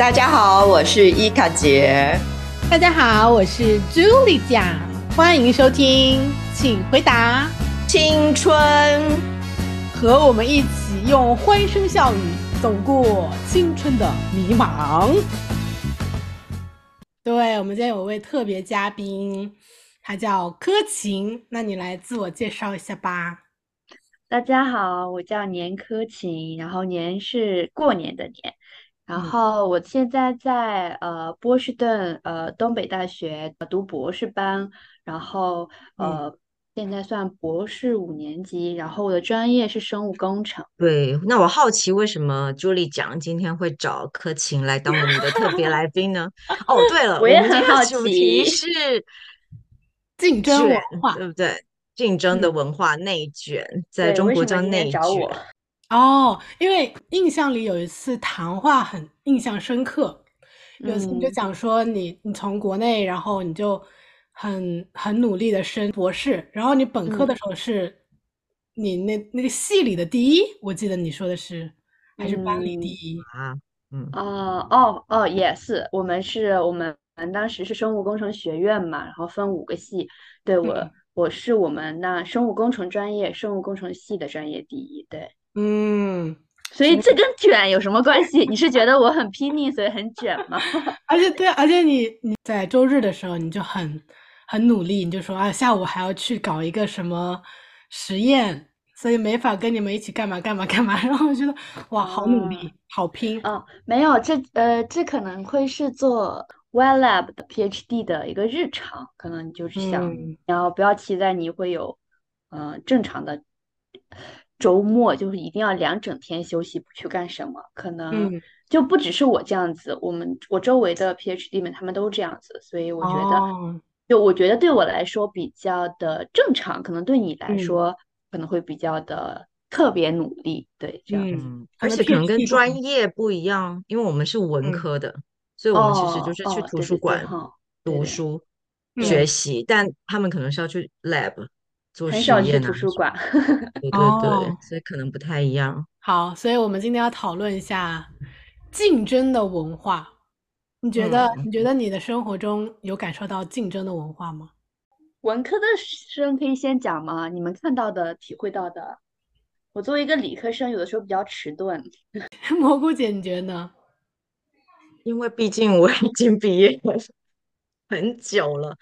大家好，我是伊卡杰。大家好，我是朱莉酱，欢迎收听，请回答青春，和我们一起用欢声笑语走过青春的迷茫。对我们今天有位特别嘉宾，他叫柯晴，那你来自我介绍一下吧。大家好，我叫年柯晴，然后年是过年的年。然后我现在在呃波士顿呃东北大学读博士班，然后呃现在算博士五年级，然后我的专业是生物工程。对，那我好奇为什么朱莉讲今天会找柯晴来当我们的特别来宾呢？哦，对了，我也很好奇，主题是竞争文化，对不对？竞争的文化内卷，在中国叫内卷。哦，因为印象里有一次谈话很印象深刻，有一次你就讲说你你从国内，然后你就很很努力的升博士，然后你本科的时候是你那那个系里的第一，我记得你说的是还是班里第。一？啊？嗯。哦哦哦，也是，我们是我们当时是生物工程学院嘛，然后分五个系，对我我是我们那生物工程专业生物工程系的专业第一，对。嗯，所以这跟卷有什么关系？你是觉得我很拼命，所以很卷吗？而且对，而且你你在周日的时候你就很很努力，你就说啊，下午还要去搞一个什么实验，所以没法跟你们一起干嘛干嘛干嘛。然后我觉得哇，好努力，好拼啊！没有，这呃，这可能会是做 Well Lab 的 PhD 的一个日常，可能你就是想，然后不要期待你会有嗯正常的。周末就是一定要两整天休息，不去干什么，可能就不只是我这样子，我们我周围的 PhD 们他们都这样子，所以我觉得，就我觉得对我来说比较的正常，可能对你来说可能会比较的特别努力，对这样子，而且可能跟专业不一样，因为我们是文科的，所以我们其实就是去图书馆读书学习，但他们可能是要去 lab。很少去图书馆，对对对，所以可能不太一样。好，所以我们今天要讨论一下竞争的文化。你觉得？你觉得你的生活中有感受到竞争的文化吗？文科的生可以先讲吗？你们看到的、体会到的。我作为一个理科生，有的时候比较迟钝。蘑菇姐，你觉得呢？因为毕竟我已经毕业 很久了。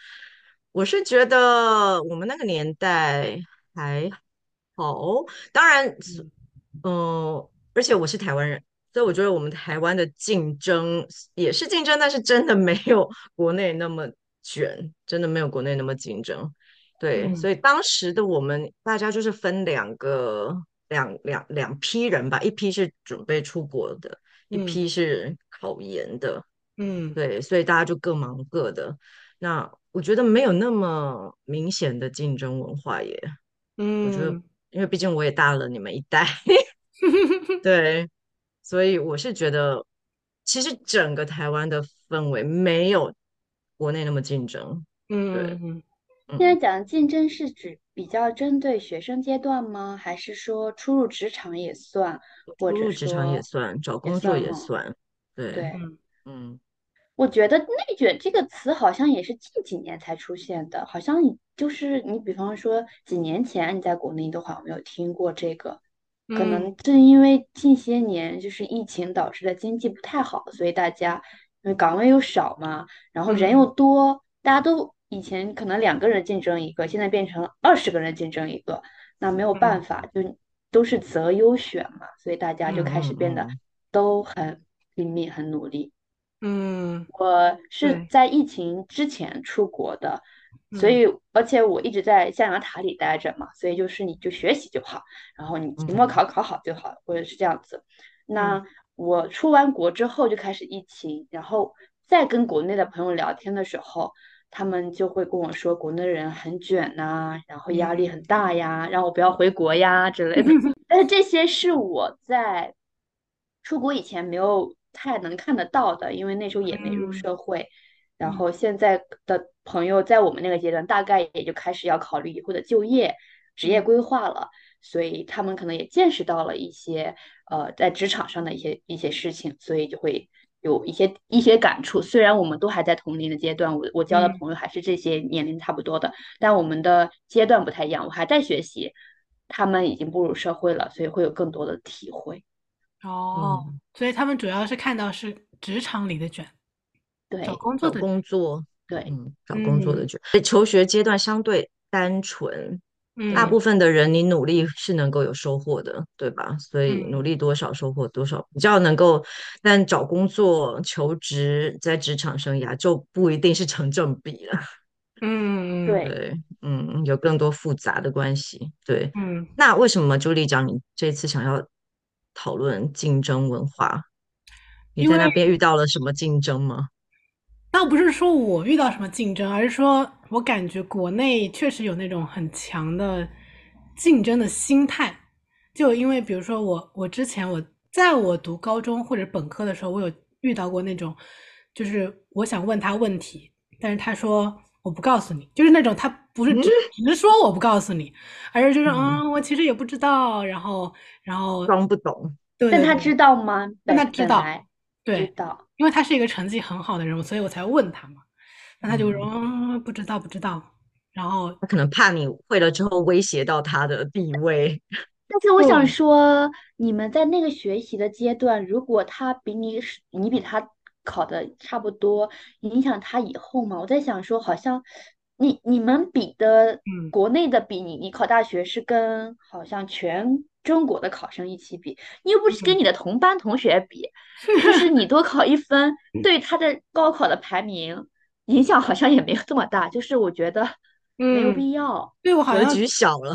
我是觉得我们那个年代还好，当然，嗯，而且我是台湾人，所以我觉得我们台湾的竞争也是竞争，但是真的没有国内那么卷，真的没有国内那么竞争。对，所以当时的我们大家就是分两个两两两批人吧，一批是准备出国的，一批是考研的。嗯，对，所以大家就各忙各的。那我觉得没有那么明显的竞争文化耶。嗯，我觉得，因为毕竟我也大了你们一代，对，所以我是觉得，其实整个台湾的氛围没有国内那么竞争。嗯，对。现在讲竞争是指比较针对学生阶段吗？还是说初入职场也算？初入职场也算，找工作也算。对，对，嗯。我觉得“内卷”这个词好像也是近几年才出现的，好像就是你，比方说几年前你在国内的话，我没有听过这个。可能正因为近些年就是疫情导致的经济不太好，所以大家因为岗位又少嘛，然后人又多，大家都以前可能两个人竞争一个，现在变成二十个人竞争一个，那没有办法，就都是择优选嘛，所以大家就开始变得都很拼命、很努力。嗯，我是在疫情之前出国的，所以而且我一直在象牙塔里待着嘛，所以就是你就学习就好，然后你期末考考好就好，或者是这样子。那我出完国之后就开始疫情，然后再跟国内的朋友聊天的时候，他们就会跟我说国内人很卷呐，然后压力很大呀，让我不要回国呀之类的。但是这些是我在出国以前没有。太能看得到的，因为那时候也没入社会，然后现在的朋友在我们那个阶段，大概也就开始要考虑以后的就业、职业规划了，所以他们可能也见识到了一些呃在职场上的一些一些事情，所以就会有一些一些感触。虽然我们都还在同龄的阶段，我我交的嗯朋友还是这些年龄差不多的，但我们的阶段不太一样，我还在学习，他们已经步入社会了，所以会有更多的体会。哦，嗯所以他们主要是看到是职场里的卷，对找工作的工作，对，嗯，找工作的嗯卷，求学阶段相对单纯，嗯大部分的人你努力是能够有收获的，对吧？所以嗯努力多少收获多少，比较能够。但找工作、求职，在职场生涯就不一定是成正比了。嗯对，嗯，有更多复杂的关系。对，嗯，那为什么朱莉讲你这次想要讨论竞争文化？你在那边遇到了什么竞争吗？倒不是说我遇到什么竞争，而是说我感觉国内确实有那种很强的竞争的心态。就因为比如说我，我之前我在我读高中或者本科的时候，我有遇到过那种，就是我想问他问题，但是他说我不告诉你，就是那种他不是直 直说我不告诉你，而是就是嗯嗯，我其实也不知道，然后然后装不懂。对对对但他知道吗？但他知道对知道。因为他是一个成绩很好的人，所以我才问他嘛。那他就说、嗯嗯、不知道不知道，然后他可能怕你会了之后威胁到他的地位。但是我想对说，你们在那个学习的阶段，如果他比你你比他考的差不多，影响他以后嘛？我在想说，好像你你们比的嗯。国内的比你你考大学是跟好像全中国的考生一起比，你又不是跟嗯。你的同班同学比，就是你多考一分，对他的高考的排名影响好像也没有这么大，就是我觉得没有嗯，必要。格对我好像局小了，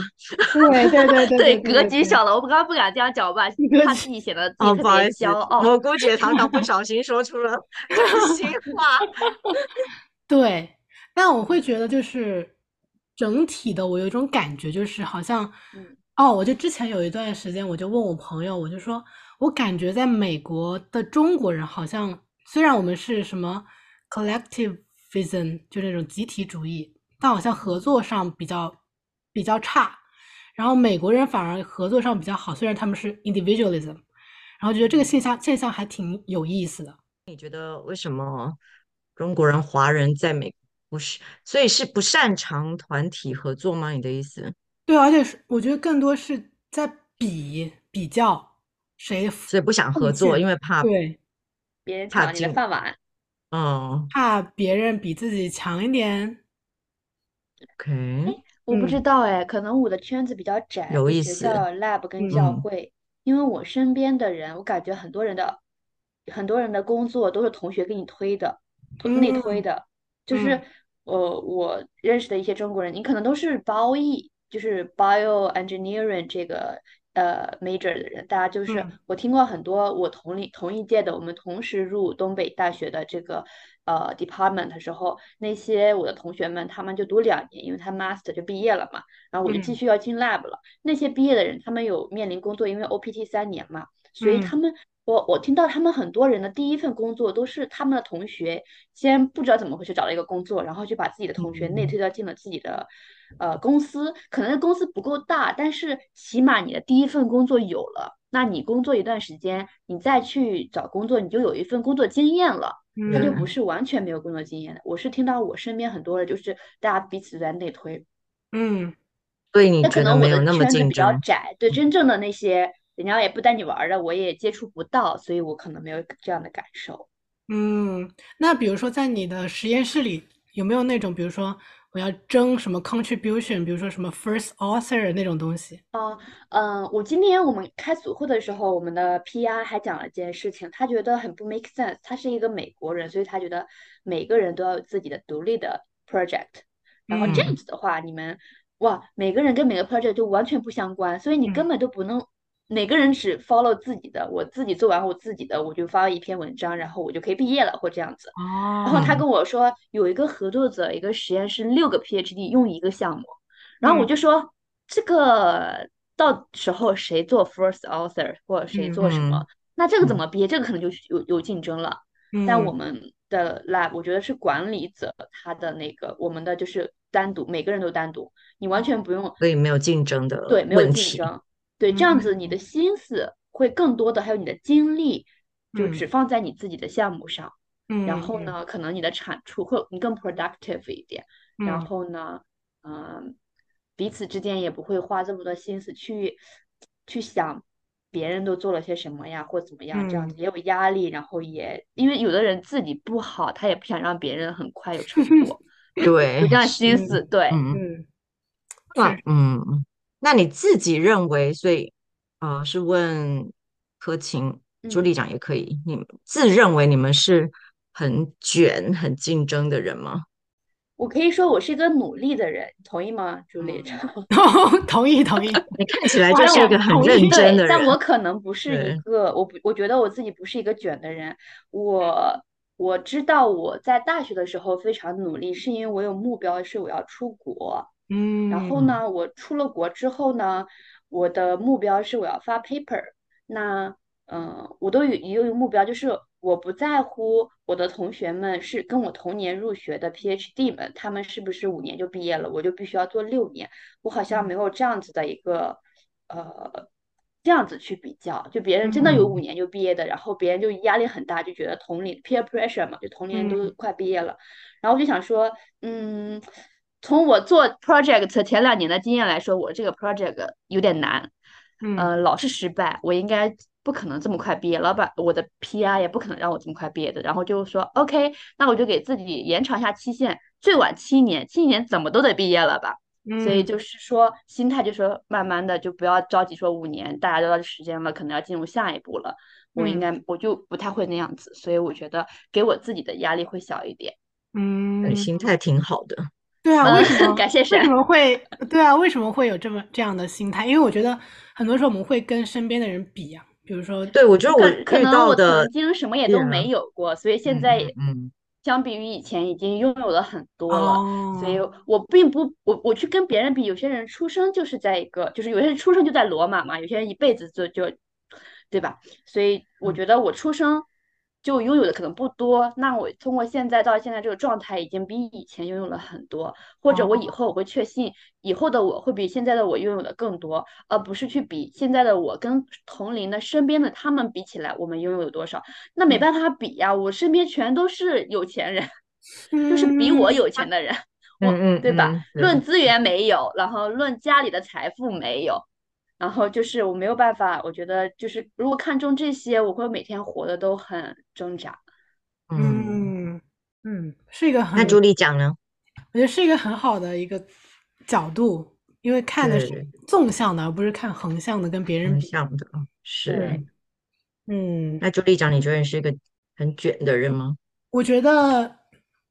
对对对对 对，格局小了，我刚刚不敢这样讲，我 怕自己显得特别骄傲。蘑菇姐常常不小心说出了 真心话。对，但我会觉得就是整体的，我有一种感觉，就是好像嗯哦，我就之前有一段时间，我就问我朋友，我就说我感觉在美国的中国人好像虽然我们是什么 collectivism，就那种集体主义，但好像合作上比较比较差。然后美国人反而合作上比较好，虽然他们是 individualism，然后觉得这个现象现象还挺有意思的。你觉得为什么中国人、华人在美不是，所以是不擅长团体合作吗？你的意思？对，而且是我觉得更多是在比比较谁所以不想合作，因为怕，对，别人抢了你的饭碗，嗯怕别人比自己强一点。，OK，我不知嗯。道哎，可能我的圈子比较窄，有意思学校、lab 跟教会，因为我身边的人，我感觉很多人的很多人的工作都是同学给你推的，推内推嗯的，就是嗯。呃我认识的一些中国人，你可能都是 bio E，就是 bio engineering 这个呃 major 的人，大家就是嗯。我听过很多我同龄同一届的，我们同时入东北大学的这个呃 department 的时候，那些我的同学们他们就读两年，因为他 master 就毕业了嘛，然后我就继嗯续要进 lab 了。那些毕业的人，他们有面临工作，因为 OPT 三年嘛，所以嗯他们。我我听到他们很多人的第一份工作都是他们的同学先不知道怎么回事找了一个工作，然后就把自己的同学内嗯推到进了自己的呃公司，可能公司不够大，但是起码你的第一份工作有了，那你工作一段时间，你再去找工作，你就有一份工作经验了，他就不嗯是完全没有工作经验的。我是听到我身边很多人就是大家彼此在内推，嗯所以你那可觉得能我的没有那么圈子比较？窄，对真正的那些人家也不带你玩儿的，我也接触不到，所以我可能没有这样的感受。嗯，那比如说在你的实验室里，有没有那种，比如说我要争什么 contribution，比如说什么 first author 那种东西？嗯，我今天我们开组会的时候，我们的 PR 还讲了一件事情，他觉得很不 make sense。他是一个美国人，所以他觉得每个人都要有自己的独立的 project。然后这样嗯子的话，你们哇，每个人跟每个 project 就完全不相关，所以你嗯根本都不能，每个人只 follow 自己的，我自己做完我自己的，我就发一篇文章，然后我就可以毕业了，或这样子。然后他哦，跟我说，有一个合作者，一个实验室六个 PhD 用一个项目，然后我嗯就说，这个到时候谁做 first author 或者谁做什么，嗯那这个怎嗯么毕业？这个可能就有有竞争了。但我嗯们的 lab 我觉得是管理者他的那个，我们的就是单独，每个人都单独，你完全不用所以没有竞争的对，没有。竞争，对，这样子你嗯的心思会更多的，还有你的精力就嗯。只放在你自己的项目上。嗯，然后呢，可能你的产出会你更 productive 一点，嗯，然后呢，嗯、彼此之间也不会花这么多心思去去想别人都做了些什么呀，或怎么样，这样子嗯。也有压力，然后也因为有的人自己不好，他也不想让别人很快有成果，对，有这样心思，对，嗯。嗯，那是。嗯，那你自己认为，所以呃，是问柯晴、朱丽长也可以，你们自认为你们是很卷、很竞争的人吗？我可以说我是一个努力的人，同意吗，朱莉？同意同 意，你看起来就是一个很认真的人，但，我可能不是一个，我不，我觉得我自己不是一个卷的人。我我知道我在大学的时候非常努力，是因为我有目标，是我要出国。嗯，然后呢，我出了国之后呢，我的目标是我要发 paper。那嗯、呃我都有一个目标，就是我不在乎我的同学们是跟我同年入学的 PhD 们，他们是不是五年就毕业了，我就必须要做六年。我好像没有这样子的一个呃。这样子去比较，就别人真的有五嗯年就毕业的，然后别人就压力很大，就觉得同龄 peer pressure 嘛，就同龄人都嗯快毕业了，然后我就想说，嗯，从我做 project 前两年的经验来说，我这个 project 有点难，嗯呃，老是失败，我应该不可能这么快毕业，老板我的 PR 也不可能让我这么快毕业的，然后就说 OK，那我就给自己延长一下期限，最晚七年，七年怎么都得毕业了吧。所以嗯就是说，心态就说慢慢的就不要着急说五年，大家都到这时间了，可能要进入下一步了。我应嗯该我就不太会那样子，所以我觉得给我自己的压力会小一点。嗯，心态挺好的。对啊，呃为什么感谢为什么会对啊？为什么会有这么这样的心态？因为我觉得很多时候我们会跟身边的人比啊，比如说对，我觉得我可能我的曾，经什么也都没有过，所以现嗯在嗯嗯相比于以前已经拥有了很多了。所以哦，我并不，我我去跟别人比，有些人出生就是在一个，就是有些人出生就在罗马嘛，有些人一辈子就就，对吧？所以我嗯觉得我出生就拥有的可能不多，那我通过现在到现在这个状态，已经比以前拥有了很多，或者我以哦后我会确信，以后的我会比现在的我拥有的更多，而不是去比现在的我跟同龄的身边的他们比起来，我们拥有有多少？那没嗯办法比呀，我身边全都是有钱人。就是比我嗯有钱的人，我嗯嗯对吧？论资源没有，然后论家里的财富没有，然后就是我没有办法，我觉得就是如果看中这些，我会每天活的都很挣扎。嗯，嗯嗯，是一个很那朱莉讲呢？我觉得是一个很好的一个角度，因为看的是纵向的，而不是看横向的，跟别人很比。像的，是。嗯，那朱莉讲，你觉得你是一个很卷的人吗？我觉得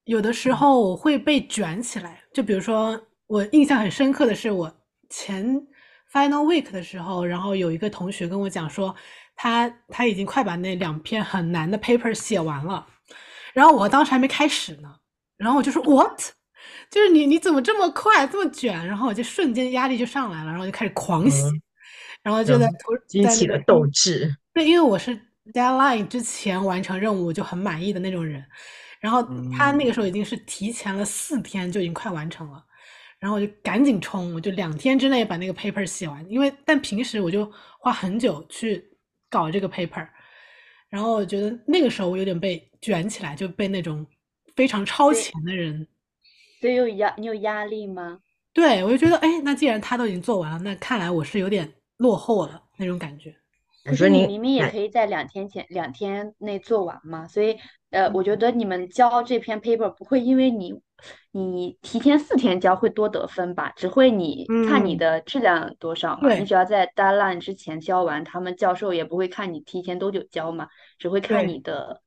有的时候我会被卷起来，就比如说我印象很深刻的是，我前 final week 的时候，然后有一个同学跟我讲说，他他已经快把那两篇很难的 paper 写完了，然后我当时还没开始呢，然后我就说 what？就是你你怎么这么快这么卷？然后我就瞬间压力就上来了，然后就开始狂写，嗯然后就在激起了斗志。对，因为我是 deadline 之前完成任务我就很满意的那种人，然后他那个时候已经是提前了四天就已经快完成了，然后我就赶紧冲，我就两天之内把那个 paper 写完，因为但平时我就花很久去搞这个 paper，然后我觉得那个时候我有点被卷起来，就被那种非常超前的人，所以有压，你有压力吗？对我就觉得，哎，那既然他都已经做完了，那看来我是有点落后了那种感觉。可是你说你哎明明也可以在两天前两天内做完嘛，所以呃，我觉得你们交这篇 paper 不会因为你你提前四天交会多得分吧，只会你看你嗯的质量多少嘛，你只要在 deadline 之前交完，他们教授也不会看你提前多久交嘛，只会看你的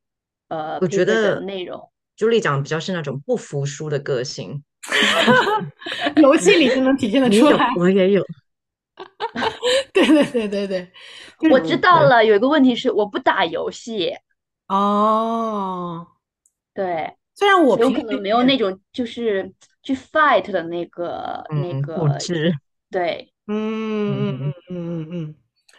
呃我觉得内容。朱莉讲的比较是那种不服输的个性，游戏里就能体现的出来。，我也有。对对对对对，我知道了，有一个问题是我不打游戏，哦，对，虽然我有可能没有那种就是去 fight 的那个那嗯，个固执。对。嗯嗯嗯嗯嗯嗯嗯，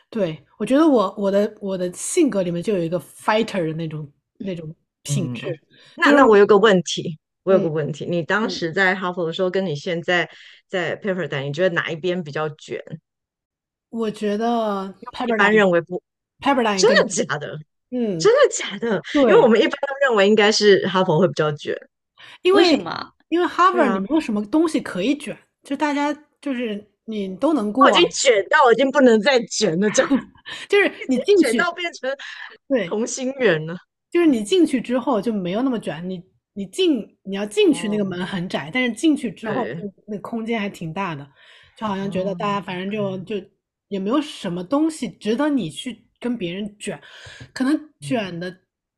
对，我觉得我我的我的性格里面就有一个 fighter 的那种那种品嗯质。就是那那我有个问题，我有个嗯问题，你当嗯时在哈佛的时候，跟你现在在 Pepperdine，你觉得哪一边比较卷？我觉得一般 Pepperdine 认为不，Pepperdine 真的假的？嗯，真的假的？因为我们一般都认为应该是哈佛会比较卷。因为为什么？因为 Harvard 啊你没有什么东西可以卷，就大家就是你都能过啊，我已经卷到已经不能再卷了，这样 就是你进卷去到变成对，同心圆了。就是你进去之后就没有那么卷，你你进你要进去那个哦门很窄，但是进去之后那那空间还挺大的，就好像觉得大家哦反正就就也没有什么东西值得你去跟别人卷，可能卷的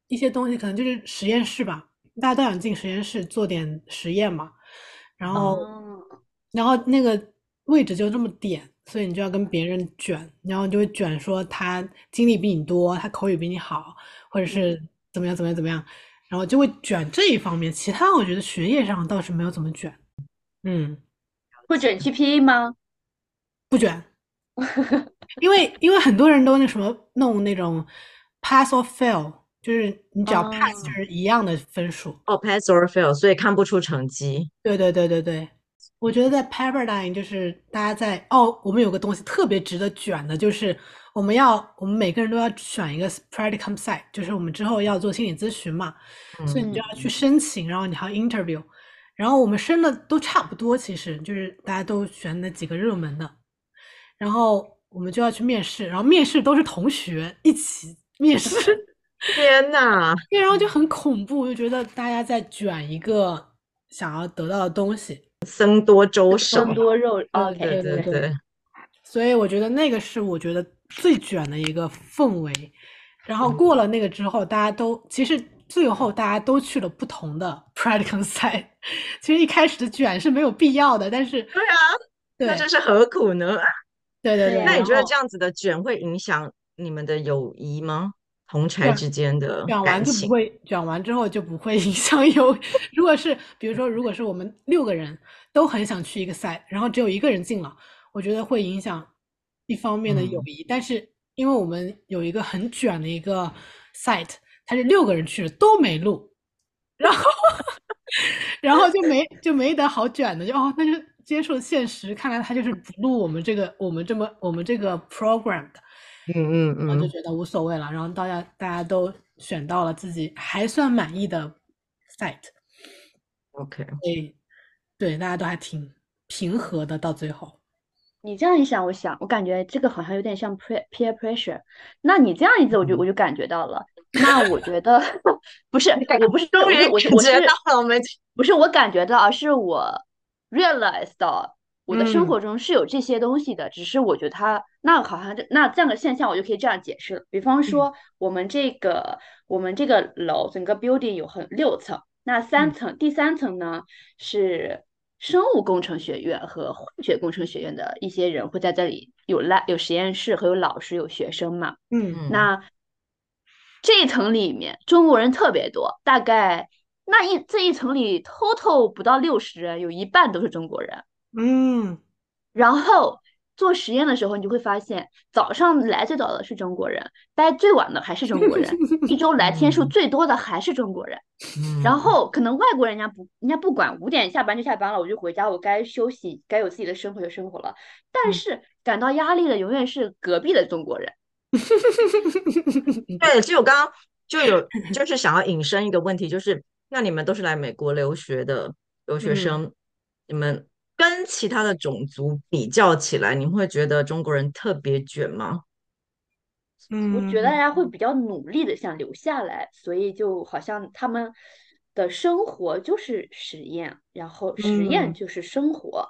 一些东西可能就是实验室吧，大家都想进实验室做点实验嘛，然后哦，然后那个位置就这么点，所以你就要跟别人卷，然后你就会卷说他经历比你多，他口语比你好，或者是怎么样怎么样怎么样，然后就会卷这一方面。其他我觉得学业上倒是没有怎么卷，嗯，不卷 GPA 吗？不卷，因为因为很多人都那什么弄那种 pass or fail，就是你只要 pass 哦就是一样的分数。哦，pass or fail，所以看不出成绩。对对对对对，我觉得在 Pepperdine 就是大家在哦，我们有个东西特别值得卷的，就是我们要我们每个人都要选一个 practicum site，就是我们之后要做心理咨询嘛，所以你就。要去申请，然后你还要 interview，然后我们申的都差不多，其实就是大家都选那几个热门的，然后我们就要去面试，然后面试都是同学一起面试。天呐！对，然后就很恐怖，就觉得大家在卷一个想要得到的东西，僧多粥少。僧多肉啊对对对对，所以我觉得那个是我觉得最卷的一个氛围。然后过了那个之后，大家都其实最后大家都去了不同的 practicum site。其实一开始的卷是没有必要的，但是对啊，对那这是何苦呢？对对对。那你觉得这样子的卷会影响你们的友谊吗？同才之间的卷完？就不会，卷完之后就不会影响友。如果是比如说，如果是我们六个人都很想去一个赛，然后只有一个人进了，我觉得会影响一方面的友嗯谊。但是因为我们有一个很卷的一个 site，它是六个人去了都没录，然后 然后就没就没得好卷的，就哦，那就接受现实，看来他就是不录我们这个我们这么我们这个 program 的。嗯嗯嗯，我就觉得无所谓了。然后大家大家都选到了自己还算满意的 site，OK，所以对大家都还挺平和的。到最后，你这样一想，我想，我感觉这个好像有点像 peer peer pressure。那你这样一子，我就我就感觉到了。那我觉得 不是，我不是，终于我是我了，我们不是我感觉到，而是我 realize 到我的生嗯活中是有这些东西的，只是我觉得它那好像这那这样的现象，我就可以这样解释了。比方说，我们这个我们这个楼整个 building 有很六层，那三嗯层第三层呢是生物工程学院和化学工程学院的一些人会在这里有 lab 有实验室和有老师有学生嘛。嗯嗯那这一层里面中国人特别多，大概那一这一层里 total 不到六十人，有一半都是中国人。嗯然后做实验的时候，你就会发现，早上来最早的是中国人，待最晚的还是中国人，一周来天数嗯最多的还是中国人。嗯然后可能外国人家不，人家不管，五点下班就下班了，我就回家，我该休息，该有自己的生活就生活了。但嗯是感到压力的永远是隔壁的中国人。对，其实我刚刚就有就是想要引申一个问题，就是那你们都是来美国留学的留学嗯。生，你们跟其他的种族比较起来，你会觉得中国人特别卷吗？我觉得大嗯家会比较努力的想留下来，所以就好像他们的生活就是实验，然后实验嗯。就是生活，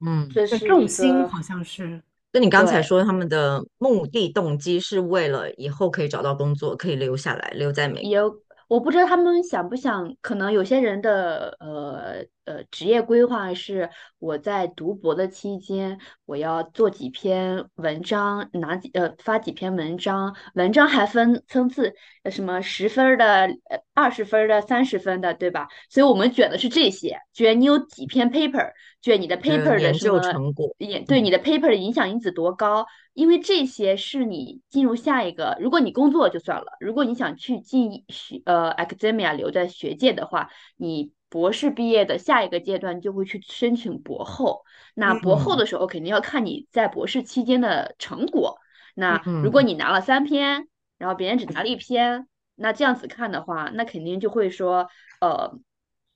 嗯，这就是重心好像是。跟你刚才说他们的目的动机是为了以后可以找到工作，可以留下来，留在美国。也有我不知道他们想不想，可能有些人的呃呃职业规划是我在读博的期间，我要做几篇文章，拿几呃发几篇文章，文章还分层次，呃什么十分儿的、呃二十分儿的、三十分的，对吧？所以我们卷的是这些，卷你有几篇 paper，卷你的的 paper 的什么成果也对你的 paper 的影响因子多高，因为这些是你进入下一个，如果你工作就算了，如果你想去进学呃 academia 留在学界的话，你博士毕业的下一个阶段就会去申请博后。那博后嗯的时候肯定要看你在博士期间的成果。那如嗯果你拿了三篇，然后别人只拿了一篇，那这样子看的话，那肯定就会说，呃，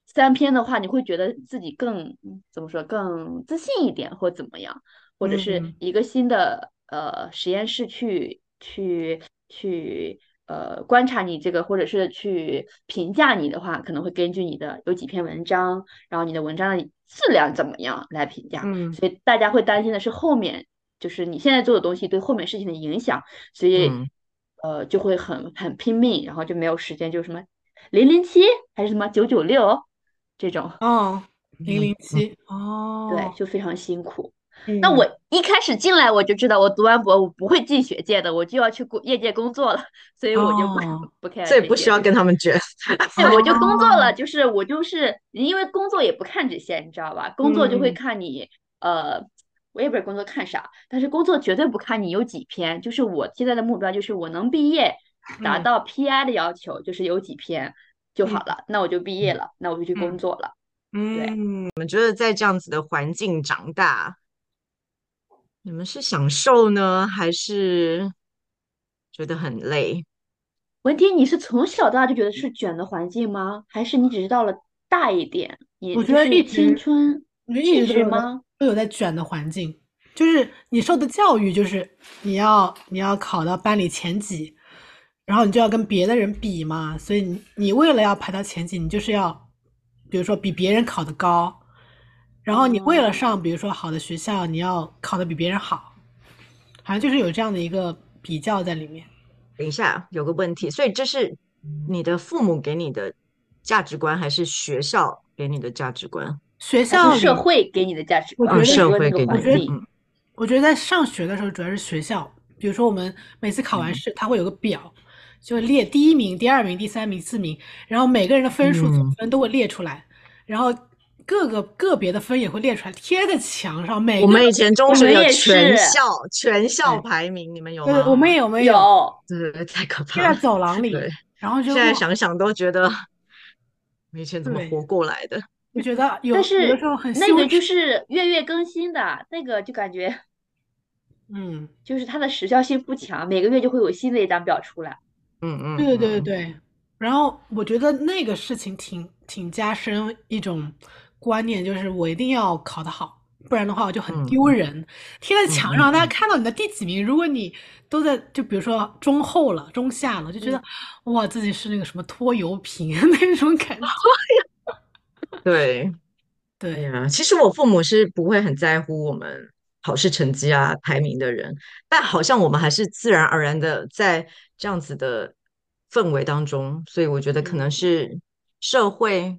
三篇的话，你会觉得自己更怎么说更自信一点，或怎么样，或者是一个新的呃实验室去去去。呃，观察你这个，或者是去评价你的话，可能会根据你的有几篇文章，然后你的文章的质量怎么样来评价。嗯，所以大家会担心的是后面，就是你现在做的东西对后面事情的影响，所以呃就会很很拼命，然后就没有时间，就什么零零七还是什么九九六这种。哦，零零七哦，对，就非常辛苦。那我一开始进来我就知道，我读完博我不会进学界的，我就要去工业界工作了，所以我就不不看。所以不需要跟他们卷。对，我就工作了，就是我就是因为工作也不看这些，你知道吧？工作就会看你呃，我也不知道工作看啥，但是工作绝对不看你有几篇。就是我现在的目标就是我能毕业，达到 PI 的要求，就是有几篇就好了，那我就毕业了，那我就去工作了。嗯，我们觉得在这样子的环境长大。你们是享受呢，还是觉得很累？文婷，你是从小到大就觉得是卷的环境吗？还是你只是到了大一点？我觉得一青春，一直吗？都有在卷的环境，就是你受的教育就是你要你要考到班里前几，然后你就要跟别的人比嘛，所以你你为了要排到前几，你就是要，比如说比别人考的高。然后你为了上，比如说好的学校，你要考的比别人好，好像就是有这样的一个比较在里面。等一下，有个问题，所以这是你的父母给你的价值观，还是学校给你的价值观？学校、社会给你的价值观。我觉得社会给你的。我觉得在上学的时候，主要是学校，比如说我们每次考完试，他会有个表，就列第一名、第二名、第三名、四名，然后每个人的分数总分都会列出来，然后。各个个别的分也会列出来，贴在墙上。每我们以前中学有全校全校排名，你们有吗？我们有没有？对对，太可怕。贴在走廊里，然后就现在想想都觉得，以前怎么活过来的？我觉得有，但是有的时候很那个就是月月更新的，那个就感觉，嗯，就是它的时效性不强，每个月就会有新的一张表出来。嗯嗯，对对对对对。然后我觉得那个事情挺挺加深一种。观念就是我一定要考得好，不然的话我就很丢人。贴在墙上，大家看到你的第几名，如果你都在就比如说中后了、中下了，就觉得哇自己是那个什么拖油瓶 那种感觉。对 对呀，其实我父母是不会很在乎我们考试成绩啊、排名的人，但好像我们还是自然而然的在这样子的氛围当中，所以我觉得可能是社会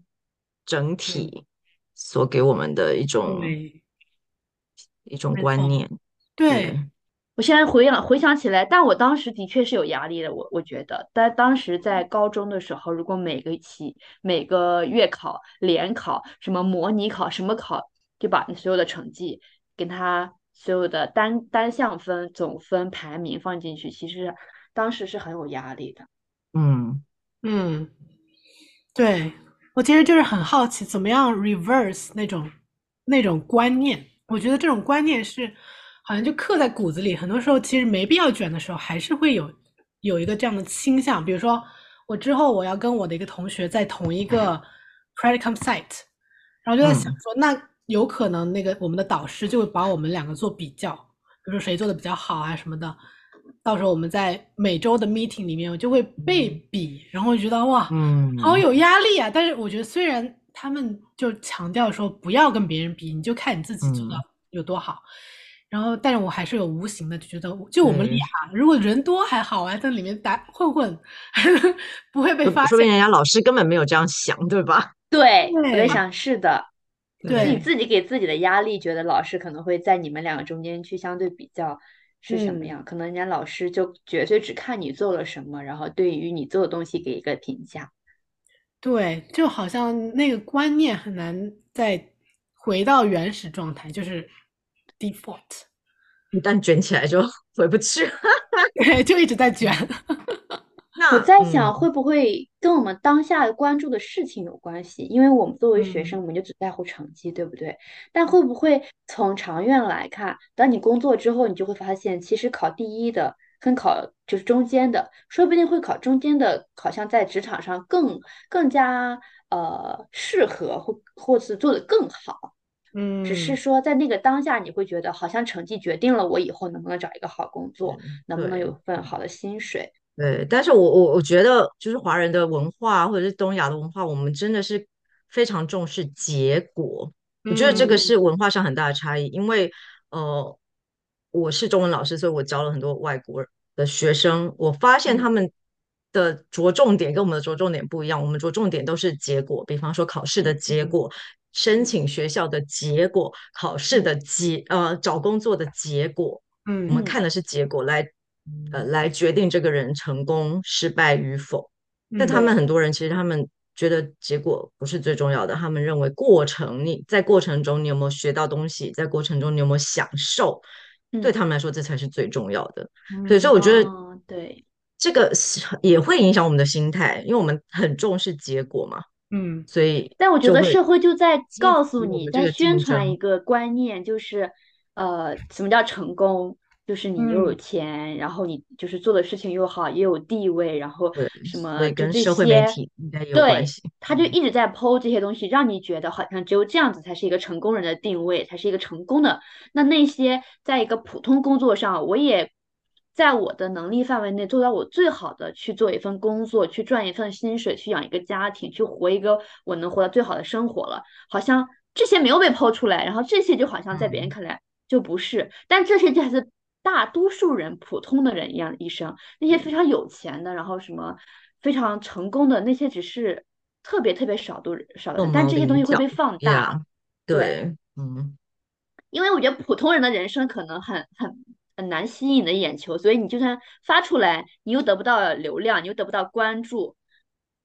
整体。所给我们的一种一种观念，对我现在回想回想起来，但我当时的确是有压力的。我我觉得，但当时在高中的时候，如果每个期、每个月考、联考、什么模拟考、什么考，就把你所有的成绩跟他所有的单单项分、总分、排名放进去，其实当时是很有压力的。嗯嗯，对。我其实就是很好奇，怎么样 reverse 那种那种观念？我觉得这种观念是好像就刻在骨子里。很多时候其实没必要卷的时候，还是会有有一个这样的倾向。比如说，我之后我要跟我的一个同学在同一个 predicam site，然后就在想说，那有可能那个我们的导师就会把我们两个做比较，比如说谁做的比较好啊什么的。到时候我们在每周的 meeting 里面，我就会被比，然后觉得哇，嗯，好有压力啊。但是我觉得，虽然他们就强调说不要跟别人比，你就看你自己做的有多好。然后，但是我还是有无形的就觉得，就我们厉害。如果人多还好啊，在里面打混混，不会被发现。说明人家老师根本没有这样想，对吧？对，我在想是的。对，你自己给自己的压力，觉得老师可能会在你们两个中间去相对比较。是什么样？可能人家老师就绝对只看你做了什么，然后对于你做的东西给一个评价。对，就好像那个观念很难再回到原始状态，就是 default。一旦卷起来就回不去，对，就一直在卷。我在想，会不会跟我们当下关注的事情有关系？因为我们作为学生，我们就只在乎成绩，对不对？但会不会从长远来看，当你工作之后，你就会发现，其实考第一的跟考就是中间的，说不定会考中间的，好像在职场上更更加呃适合或或是做得更好。嗯，只是说在那个当下，你会觉得好像成绩决定了我以后能不能找一个好工作，能不能有份好的薪水。对，但是我我我觉得，就是华人的文化或者是东亚的文化，我们真的是非常重视结果。我觉得这个是文化上很大的差异。因为呃，我是中文老师，所以我教了很多外国的学生，我发现他们的着重点跟我们的着重点不一样。我们着重点都是结果，比方说考试的结果、申请学校的结果、考试的结呃找工作的结果。嗯，我们看的是结果来。呃，来决定这个人成功失败与否。但他们很多人其实他们觉得结果不是最重要的，他们认为过程，你在过程中你有没有学到东西，在过程中你有没有享受，对他们来说这才是最重要的。所以，所以我觉得对这个也会影响我们的心态，因为我们很重视结果嘛。嗯，所以，但我觉得社会就在告诉你，在宣传一个观念，就是呃，什么叫成功？就是你又有钱，然后你就是做的事情又好，也有地位，然后什么跟这些，对，他就一直在剖这些东西，让你觉得好像只有这样子才是一个成功人的定位，才是一个成功的。那那些在一个普通工作上，我也在我的能力范围内做到我最好的去做一份工作，去赚一份薪水，去养一个家庭，去活一个我能活到最好的生活了。好像这些没有被剖出来，然后这些就好像在别人看来就不是，但这些就还是。大多数人普通的人一样的一生，那些非常有钱的，然后什么非常成功的那些，只是特别特别少的少的，但这些东西会被放大。对，嗯，因为我觉得普通人的人生可能很很很难吸引你的眼球，所以你就算发出来，你又得不到流量，你又得不到关注，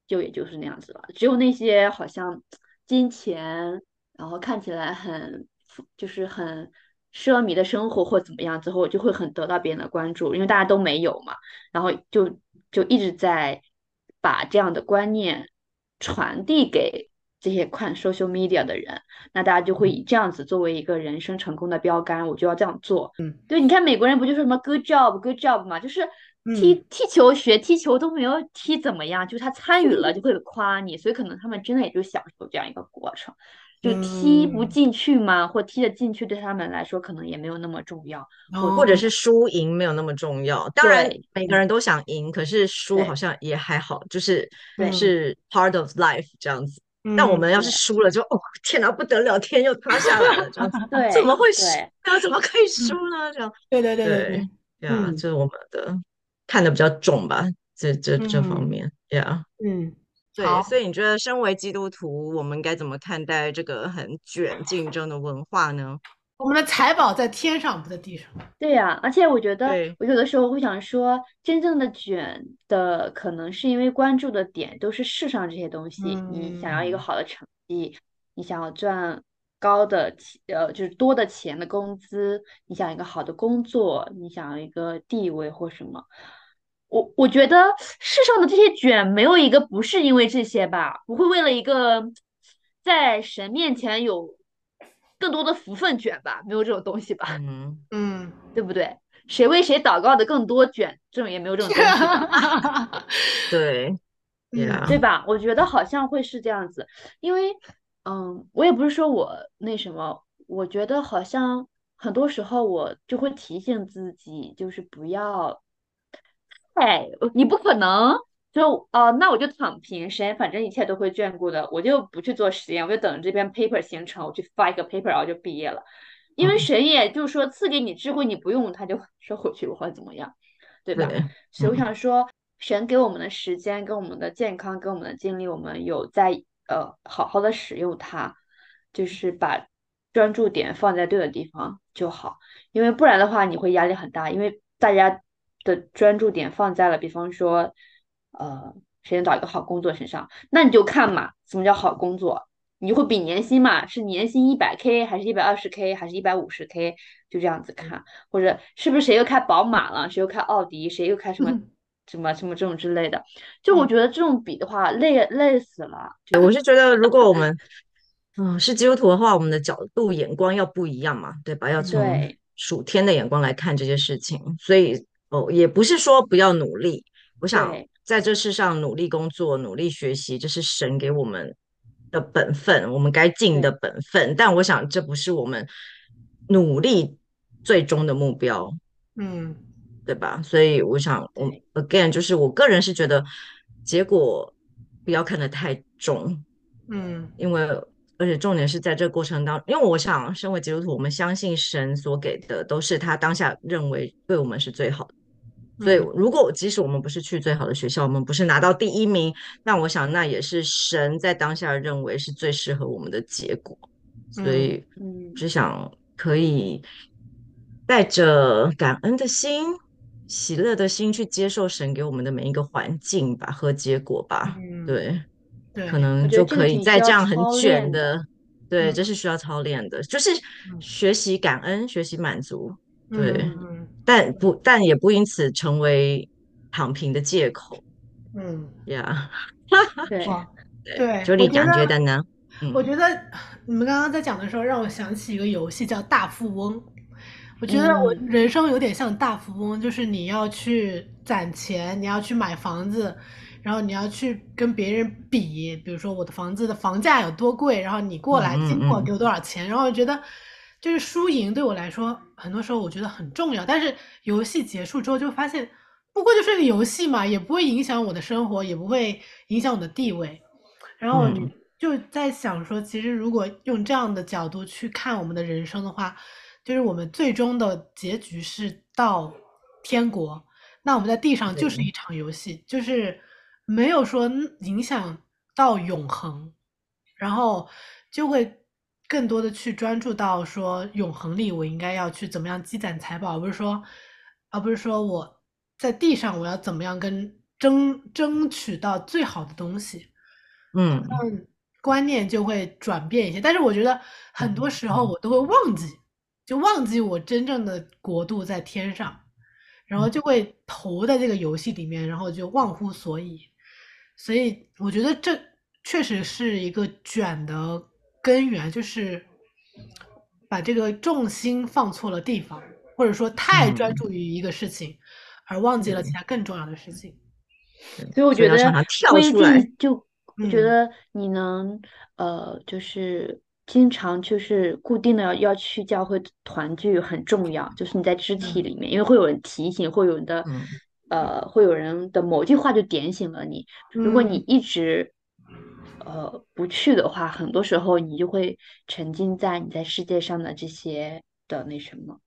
就也就是那样子了。只有那些好像金钱，然后看起来很就是很。奢靡的生活或怎么样之后，就会很得到别人的关注，因为大家都没有嘛，然后就就一直在把这样的观念传递给这些看 social media 的人，那大家就会以这样子作为一个人生成功的标杆，我就要这样做。嗯，对，你看美国人不就是什么 good job good job 嘛，就是踢踢球学踢球都没有踢怎么样，就是他参与了就会夸你，所以可能他们真的也就享受这样一个过程。就踢不进去吗？或踢得进去，对他们来说可能也没有那么重要，或或者是输赢没有那么重要。当然，每个人都想赢，可是输好像也还好，就是是 part of life 这样子。但我们要是输了，就哦天哪，不得了，天又塌下来了这样子。对，怎么会输？那怎么可以输呢？这样。对对对对对呀，这是我们的看的比较重吧，这这这方面，Yeah，嗯。对，所以你觉得身为基督徒，我们该怎么看待这个很卷竞争的文化呢？我们的财宝在天上，不在地上。对呀，而且我觉得，我有的时候会想说，真正的卷的，可能是因为关注的点都是世上这些东西。你想要一个好的成绩，你想要赚高的钱，呃，就是多的钱的工资，你想一个好的工作，你想要一个地位或什么。我我觉得世上的这些卷没有一个不是因为这些吧，不会为了一个在神面前有更多的福分卷吧，没有这种东西吧？嗯嗯，对不对？谁为谁祷告的更多卷，这种也没有这种东西。对，对吧？我觉得好像会是这样子，因为嗯，我也不是说我那什么，我觉得好像很多时候我就会提醒自己，就是不要。哎，你不可能就哦，那我就躺平，神反正一切都会眷顾的，我就不去做实验，我就等着这篇 paper 形成，我去发一个 paper，然后就毕业了。因为神也就是说赐给你智慧，你不用他就收回去或者怎么样，对吧？所以我想说，神给我们的时间、跟我们的健康、跟我们的精力，我们有在呃好好的使用它，就是把专注点放在对的地方就好。因为不然的话，你会压力很大，因为大家。的专注点放在了，比方说，呃，谁能找一个好工作身上？那你就看嘛，什么叫好工作？你就会比年薪嘛，是年薪一百 k 还是一百二十 k 还是一百五十 k？就这样子看，或者是不是谁又开宝马了，谁又开奥迪，谁又开什么什么什么这种之类的？就我觉得这种比的话，累累死了。我是觉得，如果我们嗯是基督徒的话，我们的角度眼光要不一样嘛，对吧？要从属天的眼光来看这些事情，所以。哦，也不是说不要努力。我想在这世上努力工作、努力学习，这是神给我们的本分，我们该尽的本分。但我想这不是我们努力最终的目标。嗯对吧？所以我想，我 again 就是我个人是觉得结果不要看得太重，嗯因为而且重点是在这个过程当中，因为我想，身为基督徒，我们相信神所给的都是他当下认为对我们是最好的。所以，如果即使我们不是去最好的学校，我们不是拿到第一名，那我想那也是神在当下认为是最适合我们的结果。所以，嗯只想可以带着感恩的心、喜乐的心去接受神给我们的每一个环境吧和结果吧。嗯，对，可能就可以在这样很卷的，对，嗯。这是需要操练的，就是学习感恩、学习满足，对，嗯但不但也不因此成为躺平的借口嗯呀。对，哇，对，九里长我觉得呢？嗯我觉得你们刚刚在讲的时候，让我想起一个游戏叫大富翁。我觉得我嗯人生有点像大富翁，就是你要去攒钱，你要去买房子，然后你要去跟别人比，比如说我的房子的房价有多贵，然后你过来经过给我多少钱，然后我觉得就是输赢对我来说，很多时候我觉得很重要。但是游戏结束之后就发现，不过就是个游戏嘛，也不会影响我的生活，也不会影响我的地位。然后就在想说，其实如果用这样的角度去看我们的人生的话，就是我们最终的结局是到天国，那我们在地上就是一场游戏，就是没有说影响到永恒，然后就会更多的去专注到说永恒里我应该要去怎么样积攒财宝，而不是说，而不是说我在地上我要怎么样跟争争取到最好的东西。嗯嗯，观念就会转变一些。但是我觉得很多时候我都会忘记，就忘记我真正的国度在天上，然后就会投在这个游戏里面，然后就忘乎所以。所以我觉得这确实是一个卷的根源，就是把这个重心放错了地方，或者说太专嗯注于一个事情，而忘记了其他更重要的事情。所以我觉得所以要常常跳归进就，我觉嗯得你能呃，就是经常就是固定的要要去教会团聚很重要，就是你在肢体里面，因为会有人提醒，会有人的嗯。呃，会有人的某句话就点醒了你。如果你嗯。一直呃不去的话，很多时候你就会沉浸在你在世界上的这些的那什么。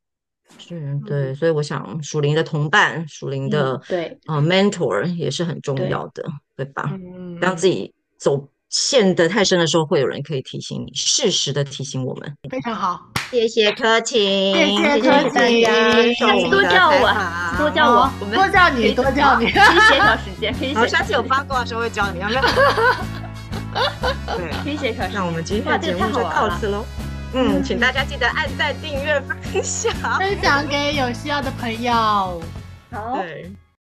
是对，所以我想属灵的同伴、属灵的嗯对呃 mentor 也是很重要的，对吧？嗯，当自己走陷得太深的时候，会有人可以提醒你，适时的提醒我们。非常好。谢谢柯晴，谢谢谢柯次我们的多叫我多叫我，我们多叫你多叫你可以协调时间，可以好，下次有八卦的时候会叫你，要不要？对，可以协调时间。那我们今天的节目就到此喽。嗯，请大家记得按赞、订阅、分享。分享给有需要的朋友。好。对。